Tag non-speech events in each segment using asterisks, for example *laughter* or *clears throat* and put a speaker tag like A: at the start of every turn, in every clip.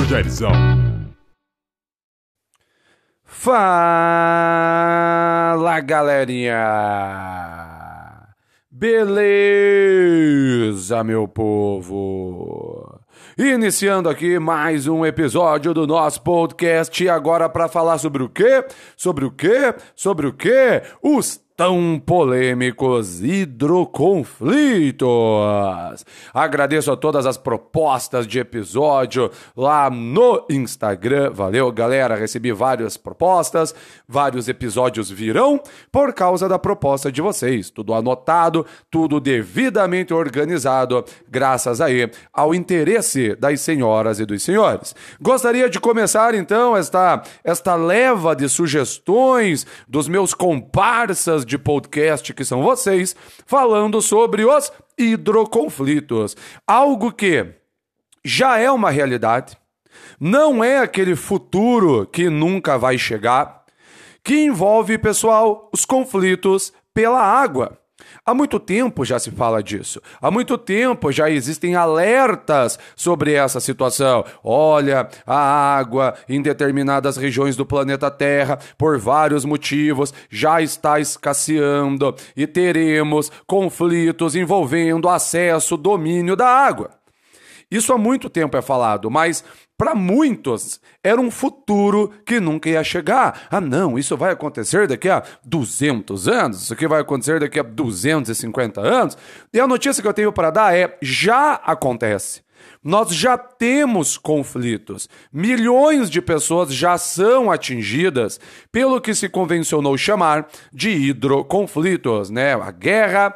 A: do Jairzão.
B: Fala galerinha! Beleza, meu povo? Iniciando aqui mais um episódio do nosso podcast, agora para falar sobre o quê? Sobre o quê? Sobre o quê? Os tão polêmicos hidroconflitos. Agradeço a todas as propostas de episódio lá no Instagram. Valeu, galera. Recebi várias propostas, vários episódios virão por causa da proposta de vocês. Tudo anotado, tudo devidamente organizado, graças aí ao interesse das senhoras e dos senhores. Gostaria de começar então esta esta leva de sugestões dos meus comparsas de podcast, que são vocês, falando sobre os hidroconflitos. Algo que já é uma realidade, não é aquele futuro que nunca vai chegar, que envolve, pessoal, os conflitos pela água. Há muito tempo já se fala disso. Há muito tempo já existem alertas sobre essa situação. Olha, a água em determinadas regiões do planeta Terra, por vários motivos, já está escasseando e teremos conflitos envolvendo acesso, domínio da água. Isso há muito tempo é falado, mas para muitos era um futuro que nunca ia chegar. Ah, não, isso vai acontecer daqui a 200 anos, isso aqui vai acontecer daqui a 250 anos. E a notícia que eu tenho para dar é: já acontece. Nós já temos conflitos. Milhões de pessoas já são atingidas pelo que se convencionou chamar de hidroconflitos, né? A guerra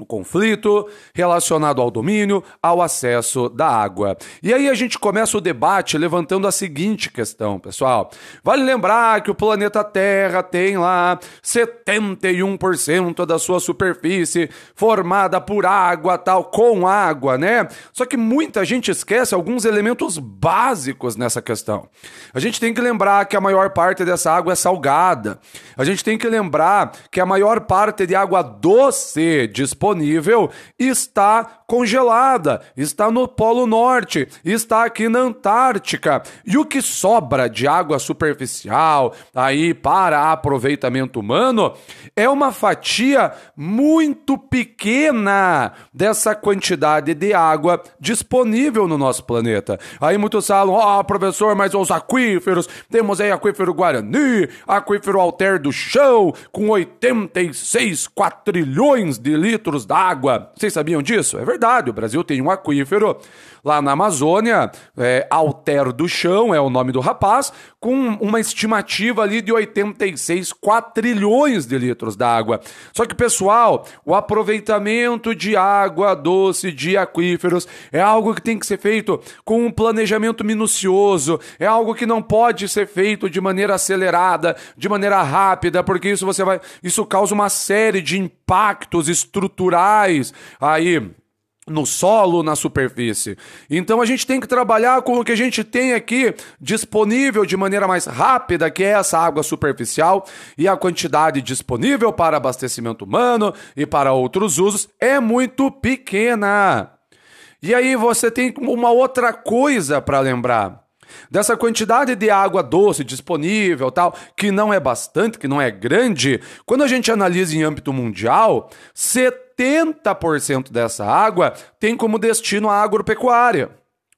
B: o conflito relacionado ao domínio, ao acesso da água. E aí a gente começa o debate levantando a seguinte questão, pessoal. Vale lembrar que o planeta Terra tem lá 71% da sua superfície formada por água, tal, com água, né? Só que muita gente esquece alguns elementos básicos nessa questão. A gente tem que lembrar que a maior parte dessa água é salgada. A gente tem que lembrar que a maior parte de água doce disponível disponível está congelada, está no Polo Norte, está aqui na Antártica. E o que sobra de água superficial aí para aproveitamento humano é uma fatia muito pequena dessa quantidade de água disponível no nosso planeta. Aí muitos falam: "Ó, oh, professor, mas os aquíferos, temos aí aquífero Guarani, aquífero Alter do Chão, com 86 quatrilhões de litros d'água. Vocês sabiam disso? É verdade, o Brasil tem um aquífero lá na Amazônia, é, Alter do Chão é o nome do rapaz, com uma estimativa ali de 86 quatrilhões de litros d'água. Só que, pessoal, o aproveitamento de água doce de aquíferos é algo que tem que ser feito com um planejamento minucioso, é algo que não pode ser feito de maneira acelerada, de maneira rápida, porque isso você vai, isso causa uma série de impactos estruturais aí no solo, na superfície. Então a gente tem que trabalhar com o que a gente tem aqui disponível de maneira mais rápida, que é essa água superficial, e a quantidade disponível para abastecimento humano e para outros usos é muito pequena. E aí você tem uma outra coisa para lembrar. Dessa quantidade de água doce disponível, tal, que não é bastante, que não é grande, quando a gente analisa em âmbito mundial, 70% dessa água tem como destino a agropecuária.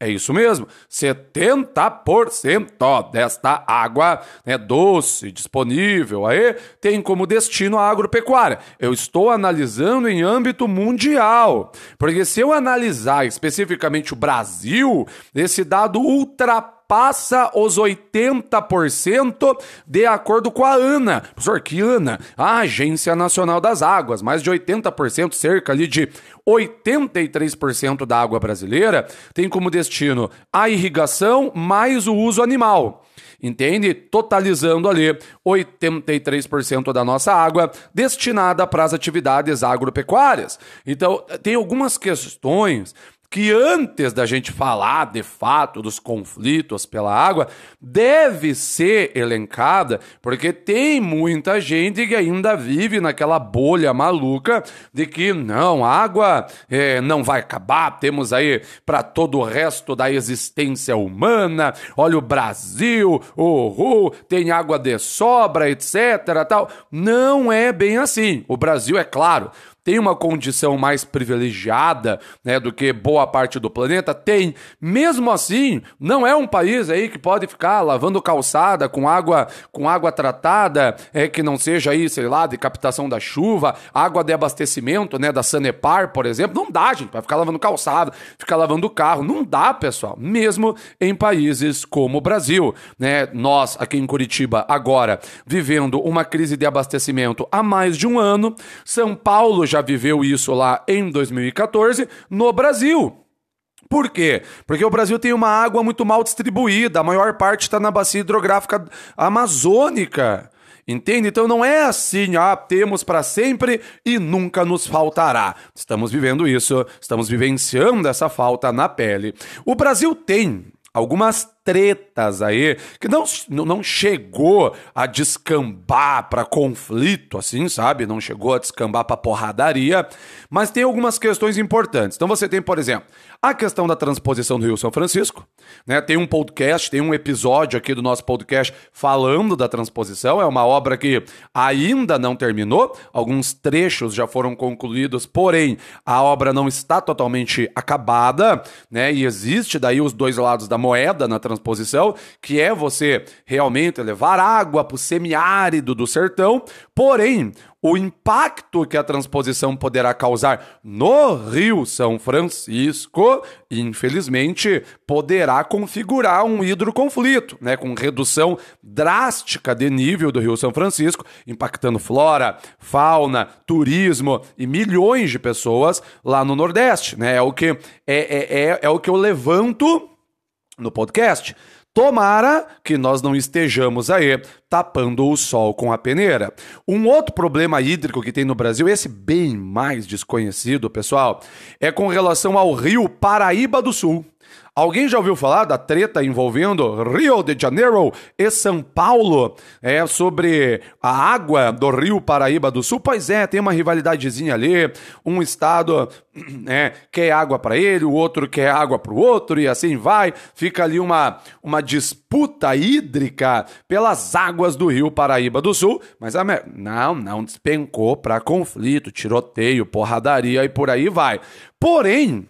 B: É isso mesmo, 70% desta água né, doce disponível aí tem como destino a agropecuária. Eu estou analisando em âmbito mundial, porque se eu analisar especificamente o Brasil, esse dado ultrapassa ultrapassa os 80% de acordo com a ANA. Professor, que ANA? A Agência Nacional das Águas. Mais de 80%, cerca ali de 83% da água brasileira tem como destino a irrigação mais o uso animal entende? Totalizando ali 83% da nossa água destinada para as atividades agropecuárias. Então, tem algumas questões que antes da gente falar de fato dos conflitos pela água, deve ser elencada, porque tem muita gente que ainda vive naquela bolha maluca de que não, a água é, não vai acabar, temos aí para todo o resto da existência humana, olha o Brasil, uhul, tem água de sobra, etc. Tal. Não é bem assim. O Brasil, é claro, tem uma condição mais privilegiada né, do que boa parte do planeta? Tem. Mesmo assim, não é um país aí que pode ficar lavando calçada com água com água tratada, é, que não seja aí, sei lá, de captação da chuva, água de abastecimento, né, da Sanepar, por exemplo. Não dá, gente, para ficar lavando calçada, ficar lavando carro. Não dá, pessoal. Mesmo em países como o Brasil. Né? Nós, aqui em Curitiba, agora, vivendo uma crise de abastecimento há mais de um ano. São Paulo já viveu isso lá em 2014 no Brasil. Por quê? Porque o Brasil tem uma água muito mal distribuída, a maior parte está na bacia hidrográfica amazônica. Entende? Então não é assim, ah, temos para sempre e nunca nos faltará. Estamos vivendo isso, estamos vivenciando essa falta na pele. O Brasil tem algumas tretas aí que não, não chegou a descambar para conflito, assim, sabe? Não chegou a descambar para porradaria, mas tem algumas questões importantes. Então você tem, por exemplo, a questão da transposição do Rio São Francisco, né? Tem um podcast, tem um episódio aqui do nosso podcast falando da transposição. É uma obra que ainda não terminou, alguns trechos já foram concluídos, porém a obra não está totalmente acabada, né? E existe daí os dois lados da moeda na transposição, que é você realmente levar água para o semiárido do sertão, porém o impacto que a transposição poderá causar no Rio São Francisco, infelizmente, poderá configurar um hidroconflito, né, com redução drástica de nível do Rio São Francisco, impactando flora, fauna, turismo e milhões de pessoas lá no Nordeste. Né? É, o que, é, é, é, é o que eu levanto no podcast. Tomara que nós não estejamos aí tapando o sol com a peneira. Um outro problema hídrico que tem no Brasil, esse bem mais desconhecido, pessoal, é com relação ao rio Paraíba do Sul. Alguém já ouviu falar da treta envolvendo Rio de Janeiro e São Paulo? É sobre a água do Rio Paraíba do Sul? Pois é, tem uma rivalidadezinha ali. Um estado *clears throat* é, quer água para ele, o outro quer água para o outro e assim vai. Fica ali uma, uma disputa hídrica pelas águas do Rio Paraíba do Sul. Mas a não, não despencou para conflito, tiroteio, porradaria e por aí vai. Porém,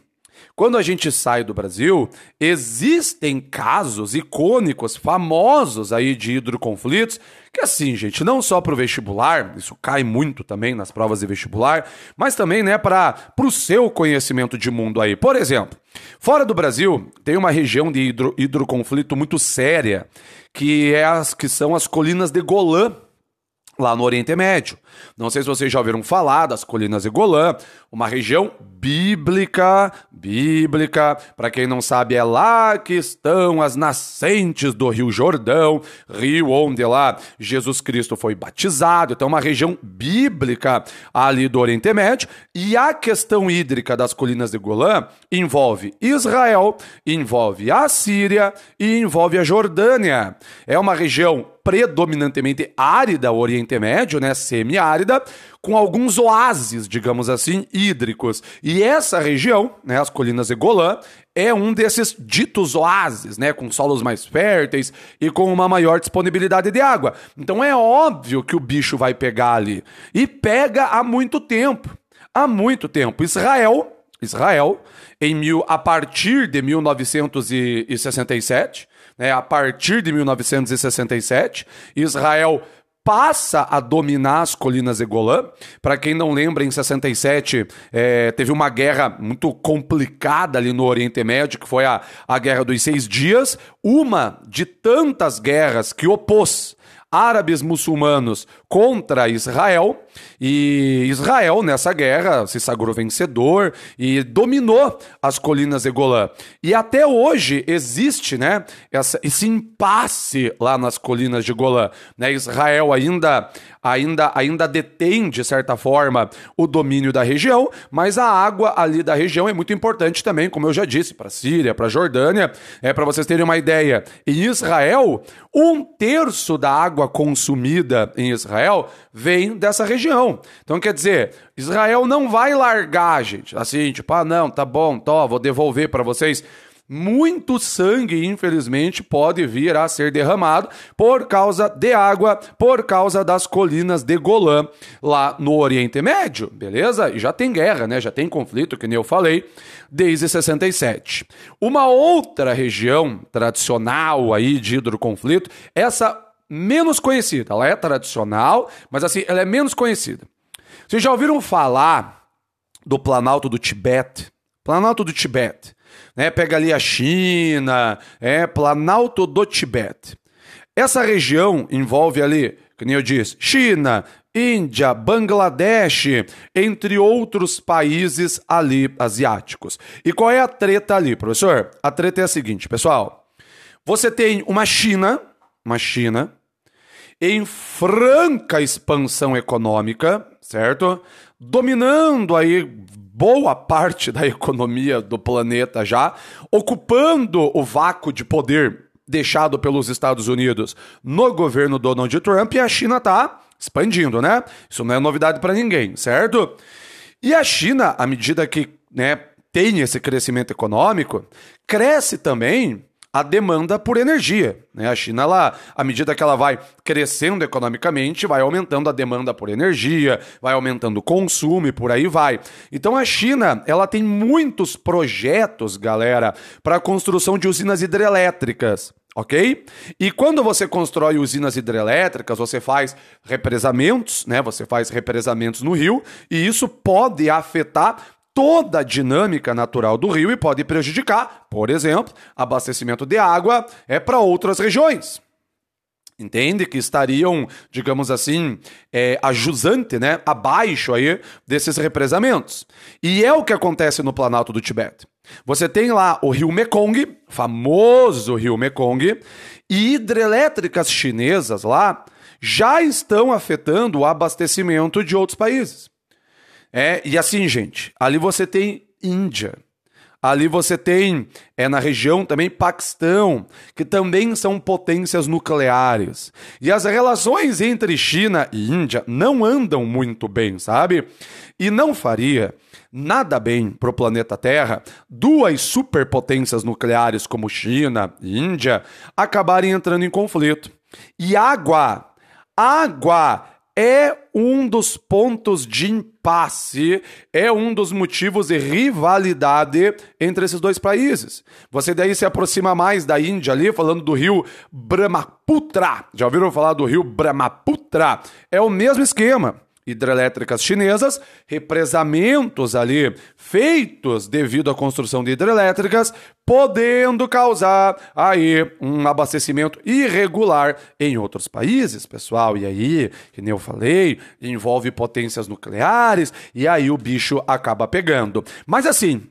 B: quando a gente sai do Brasil, existem casos icônicos, famosos aí de hidroconflitos, que assim, gente, não só para o vestibular, isso cai muito também nas provas de vestibular, mas também, né, para o seu conhecimento de mundo aí. Por exemplo, fora do Brasil, tem uma região de hidro, hidroconflito muito séria, que, é as, que são as colinas de Golã, lá no Oriente Médio. Não sei se vocês já ouviram falar das Colinas de Golã, uma região bíblica, bíblica. Para quem não sabe, é lá que estão as nascentes do Rio Jordão, rio onde lá Jesus Cristo foi batizado. Então, uma região bíblica ali do Oriente Médio. E a questão hídrica das Colinas de Golã envolve Israel, envolve a Síria e envolve a Jordânia. É uma região predominantemente árida, o Oriente Médio, né, semiárida, com alguns oásis, digamos assim, hídricos. E essa região, né, as colinas de Golã, é um desses ditos oásis, né, com solos mais férteis e com uma maior disponibilidade de água. Então é óbvio que o bicho vai pegar ali. E pega há muito tempo. Há muito tempo. Israel, Israel, em mil, a partir de 1967, né, a partir de 1967, Israel passa a dominar as colinas de Golã. Para quem não lembra, em 67 é, teve uma guerra muito complicada ali no Oriente Médio, que foi a, a Guerra dos Seis Dias, uma de tantas guerras que opôs árabes muçulmanos contra Israel. E Israel, nessa guerra, se sagrou vencedor e dominou as colinas de Golã. E até hoje existe né, essa, esse impasse lá nas colinas de Golã. Né? Israel ainda ainda, ainda detém, de certa forma, o domínio da região, mas a água ali da região é muito importante também, como eu já disse, para Síria, para Jordânia. É para vocês terem uma ideia. Em Israel, um terço da água consumida em Israel vem dessa região. Então, quer dizer, Israel não vai largar, gente, assim, tipo, ah, não, tá bom, tô, vou devolver para vocês muito sangue, infelizmente, pode vir a ser derramado por causa de água, por causa das colinas de Golã, lá no Oriente Médio, beleza? E já tem guerra, né? Já tem conflito, que nem eu falei, desde 67. Uma outra região tradicional aí de hidroconflito, essa menos conhecida, ela é tradicional, mas assim, ela é menos conhecida. Vocês já ouviram falar do Planalto do Tibete? Planalto do Tibete né? Pega ali a China, é Planalto do Tibete. Essa região envolve ali, como eu disse, China, Índia, Bangladesh, entre outros países ali asiáticos. E qual é a treta ali, professor? A treta é a seguinte, pessoal. Você tem uma China, uma China em franca expansão econômica, certo? Dominando aí boa parte da economia do planeta já, ocupando o vácuo de poder deixado pelos Estados Unidos no governo Donald Trump e a China está expandindo, né? Isso não é novidade para ninguém, certo? E a China, à medida que né, tem esse crescimento econômico, cresce também a demanda por energia. Né? A China, ela, à medida que ela vai crescendo economicamente, vai aumentando a demanda por energia, vai aumentando o consumo e por aí vai. Então a China, ela tem muitos projetos, galera, para a construção de usinas hidrelétricas ok? E quando você constrói usinas hidrelétricas, você faz represamentos, né? Você faz represamentos no rio e isso pode afetar toda a dinâmica natural do rio e pode prejudicar, por exemplo, abastecimento de água é para outras regiões. Entende que estariam, digamos assim, é, ajusante, né, abaixo aí desses represamentos. E é o que acontece no Planalto do Tibete. Você tem lá o rio Mekong, famoso rio Mekong, e hidrelétricas chinesas lá já estão afetando o abastecimento de outros países. É, e assim, gente, ali você tem Índia. Ali você tem, é na região também, Paquistão, que também são potências nucleares. E as relações entre China e Índia não andam muito bem, sabe? E não faria nada bem para o planeta Terra duas superpotências nucleares como China e Índia acabarem entrando em conflito. E água, água é um dos pontos de impasse, é um dos motivos de rivalidade entre esses dois países. Você daí se aproxima mais da Índia ali, falando do rio Brahmaputra. Já ouviram falar do rio Brahmaputra? É o mesmo esquema hidrelétricas chinesas, represamentos ali feitos devido à construção de hidrelétricas, podendo causar aí um abastecimento irregular em outros países, pessoal. E aí, que nem eu falei, envolve potências nucleares e aí o bicho acaba pegando. Mas assim,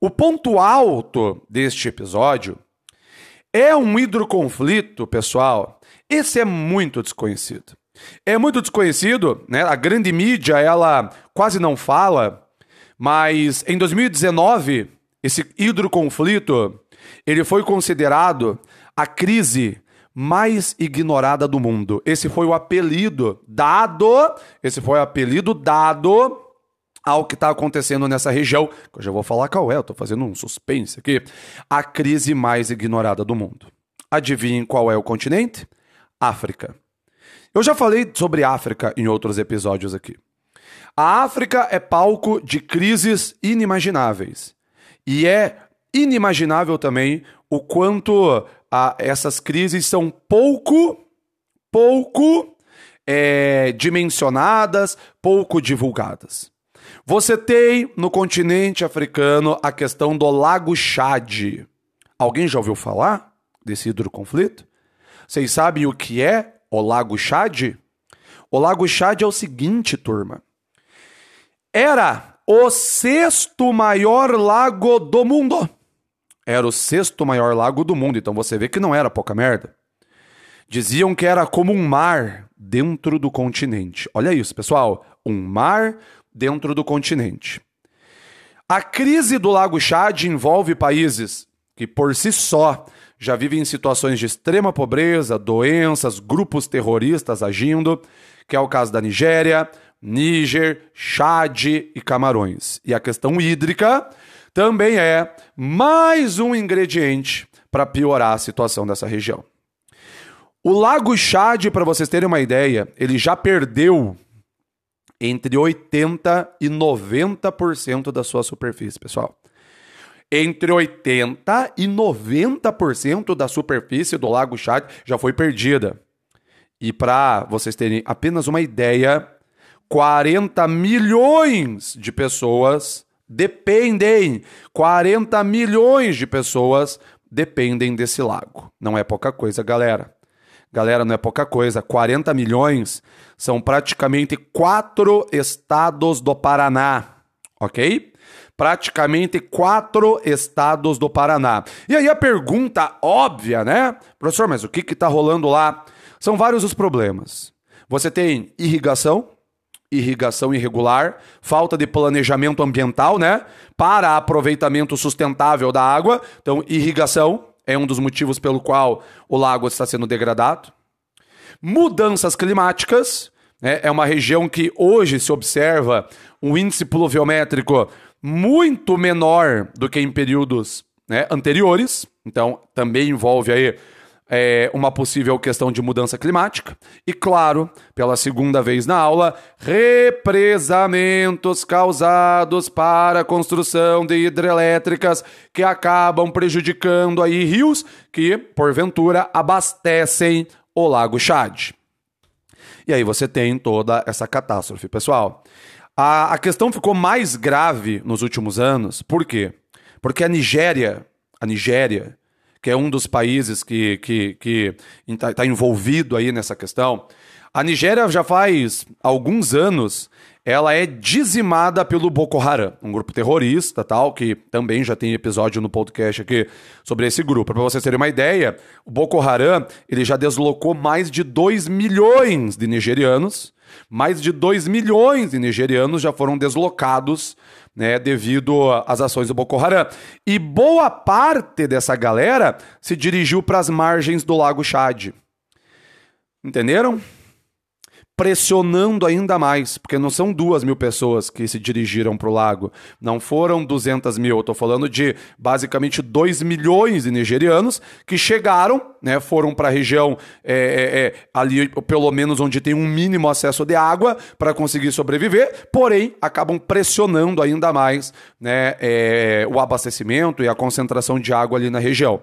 B: o ponto alto deste episódio é um hidroconflito, pessoal. Esse é muito desconhecido. É muito desconhecido, né? A grande mídia, ela quase não fala, mas em 2019, esse hidroconflito, ele foi considerado a crise mais ignorada do mundo. Esse foi o apelido dado, esse foi o apelido dado ao que está acontecendo nessa região, que eu já vou falar qual é, eu tô fazendo um suspense aqui, a crise mais ignorada do mundo. Adivinhem qual é o continente? África. Eu já falei sobre África em outros episódios aqui. A África é palco de crises inimagináveis. E é inimaginável também o quanto a, essas crises são pouco, pouco é, dimensionadas, pouco divulgadas. Você tem no continente africano a questão do Lago Chad. Alguém já ouviu falar desse hidroconflito? Vocês sabem o que é o Lago Chad? O Lago Chad é o seguinte, turma. Era o sexto maior lago do mundo. Era o sexto maior lago do mundo, então você vê que não era pouca merda. Diziam que era como um mar dentro do continente. Olha isso, pessoal. Um mar dentro do continente. A crise do Lago Chad envolve países que, por si só, já vivem em situações de extrema pobreza, doenças, grupos terroristas agindo, que é o caso da Nigéria, Níger, Chad e Camarões. E a questão hídrica também é mais um ingrediente para piorar a situação dessa região. O Lago Chad, para vocês terem uma ideia, ele já perdeu entre 80 e 90% da sua superfície, pessoal. Entre 80 e 90% da superfície do Lago Chad já foi perdida. E para vocês terem apenas uma ideia, 40 milhões de pessoas dependem, 40 milhões de pessoas dependem desse lago. Não é pouca coisa, galera. Galera, não é pouca coisa. 40 milhões são praticamente quatro estados do Paraná, ok? Praticamente quatro estados do Paraná. E aí a pergunta óbvia, né? Professor, mas o que está rolando lá? São vários os problemas. Você tem irrigação, irrigação irregular, falta de planejamento ambiental, né? Para aproveitamento sustentável da água. Então, irrigação é um dos motivos pelo qual o lago está sendo degradado. Mudanças climáticas, né? é uma região que hoje se observa um índice pluviométrico muito menor do que em períodos né, anteriores. Então, também envolve aí é, uma possível questão de mudança climática. E, claro, pela segunda vez na aula, represamentos causados para a construção de hidrelétricas que acabam prejudicando aí rios que, porventura, abastecem o Lago Chad. E aí você tem toda essa catástrofe, pessoal. A, a questão ficou mais grave nos últimos anos. Por quê? Porque a Nigéria, a Nigéria, que é um dos países que está que, que tá, tá envolvido aí nessa questão, a Nigéria já faz alguns anos ela é dizimada pelo Boko Haram, um grupo terrorista, tal, que também já tem episódio no podcast aqui sobre esse grupo. Para vocês terem uma ideia, o Boko Haram, ele já deslocou mais de 2 milhões de nigerianos mais de 2 milhões de nigerianos já foram deslocados né, devido às ações do Boko Haram. E boa parte dessa galera se dirigiu para as margens do Lago Chad. Entenderam? Pressionando ainda mais, porque não são duas mil pessoas que se dirigiram para o lago, não foram 200 mil, eu estou falando de basicamente 2 milhões de nigerianos que chegaram, né, foram para a região é, é, é, ali, pelo menos onde tem um mínimo acesso de água para conseguir sobreviver, porém acabam pressionando ainda mais né, é, o abastecimento e a concentração de água ali na região.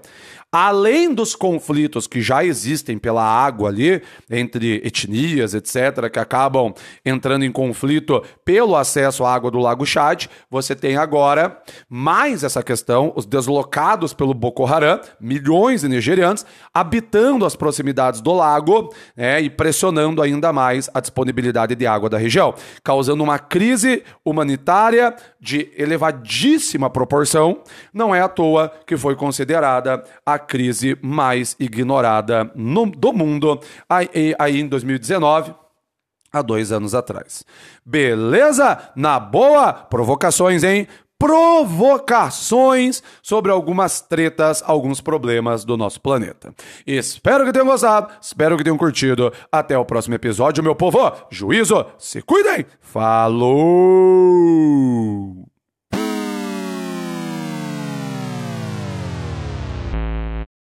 B: Além dos conflitos que já existem pela água ali, entre etnias, etc., que acabam entrando em conflito pelo acesso à água do Lago Chad, você tem agora mais essa questão, os deslocados pelo Boko Haram, milhões de nigerianos, habitando as proximidades do lago né, e pressionando ainda mais a disponibilidade de água da região, causando uma crise humanitária de elevadíssima proporção. Não é à toa que foi considerada a crise mais ignorada no, do mundo aí, aí em 2019 há dois anos atrás. Beleza? Na boa? Provocações, hein? Provocações sobre algumas tretas, alguns problemas do nosso planeta. Espero que tenham gostado, espero que tenham curtido. Até o próximo episódio, meu povo. Juízo, se cuidem. Falou!